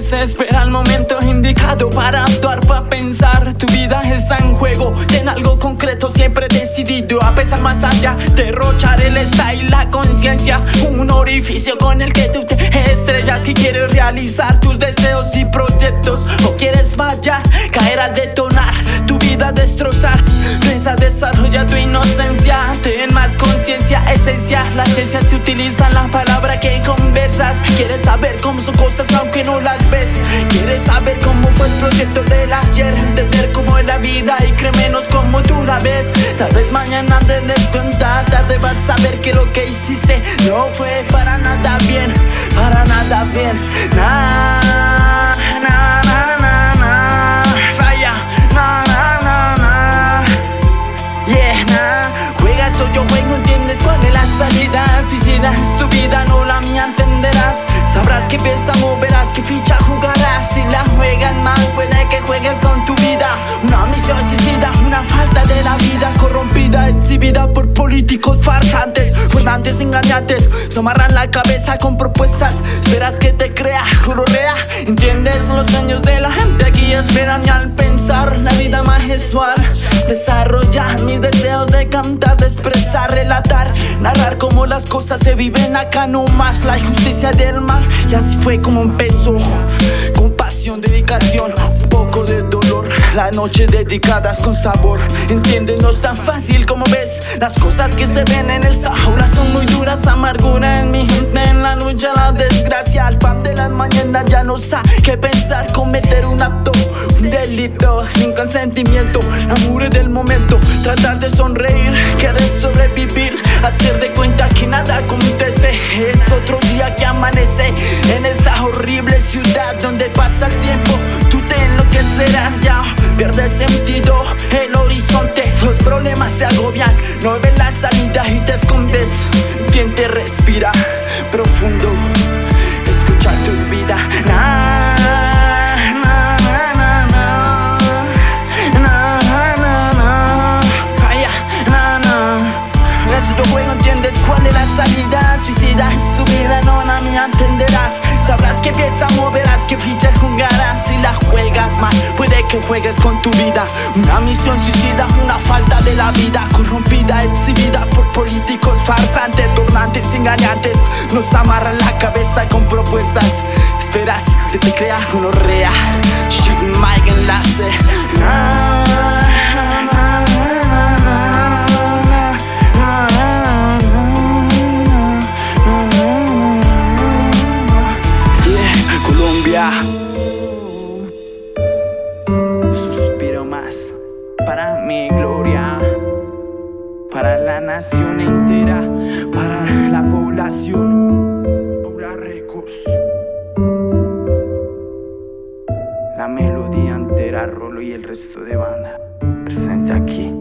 se espera el momento indicado para actuar, para pensar. Tu vida está en juego, en algo concreto, siempre decidido a pesar más allá. Derrochar el style, la conciencia, un orificio con el que tú te estrellas. Que quieres realizar tus deseos y proyectos, o quieres fallar, caer al detonar, tu vida destrozar. Piensa, desarrolla tu inocencia, esencia. La ciencia se utiliza la palabra que conversas. Quieres saber cómo son cosas aunque no las ves. Quieres saber cómo fue el proyecto del ayer, entender cómo es la vida y cree menos como tú la ves. Tal vez mañana te des cuenta, tarde vas a ver que lo que hiciste no fue para nada bien, para nada bien. Na, na, na, farsantes, fundantes engañantes. Se amarran la cabeza con propuestas. Esperas que te crea, jurorea. Entiendes los sueños de la gente aquí esperan y al pensar la vida majestual. Desarrollar mis deseos de cantar, de expresar, relatar, narrar cómo las cosas se viven acá no más. La injusticia del mal y así fue como empezó. Compasión, dedicación, un poco de dolor. Las noches dedicadas con sabor. Entiendes, no es tan fácil como ves. Las cosas que se ven en esta jaula duras. Amargura en mi gente, en la lucha, la desgracia. Al pan de las mañanas ya no sabe qué pensar. Cometer un acto, un delito sin consentimiento. La mure del momento, tratar de sonreír, querer sobrevivir. Hacer de cuenta que nada acontece. Es otro día que amanece en esta horrible ciudad donde pasa el tiempo. Tú te enloquecerás ya, pierdes sentido, el horizonte, los problemas se agobian, no ves la salida y te escondes. Quien te respira profundo, escucha tu vida. Na, na, na, na, na. Na, na. Vaya, na, na. Entiendes cuál es la salida. Suicida es su vida, no la mía entenderás. Sabrás que pieza moverás, que ficha jugarás. Si la juegas mal, puede que juegues con tu vida. Una misión suicida, una falta de la vida. Corrompida, engañantes. Nos amarran la cabeza con propuestas. Esperas que te crea gonorrea. Shit, Mike enlace. Colombia. Suspiro más para mi gloria, para la nación entera, para La melodía entera, Rolo y el resto de banda. Presente aquí.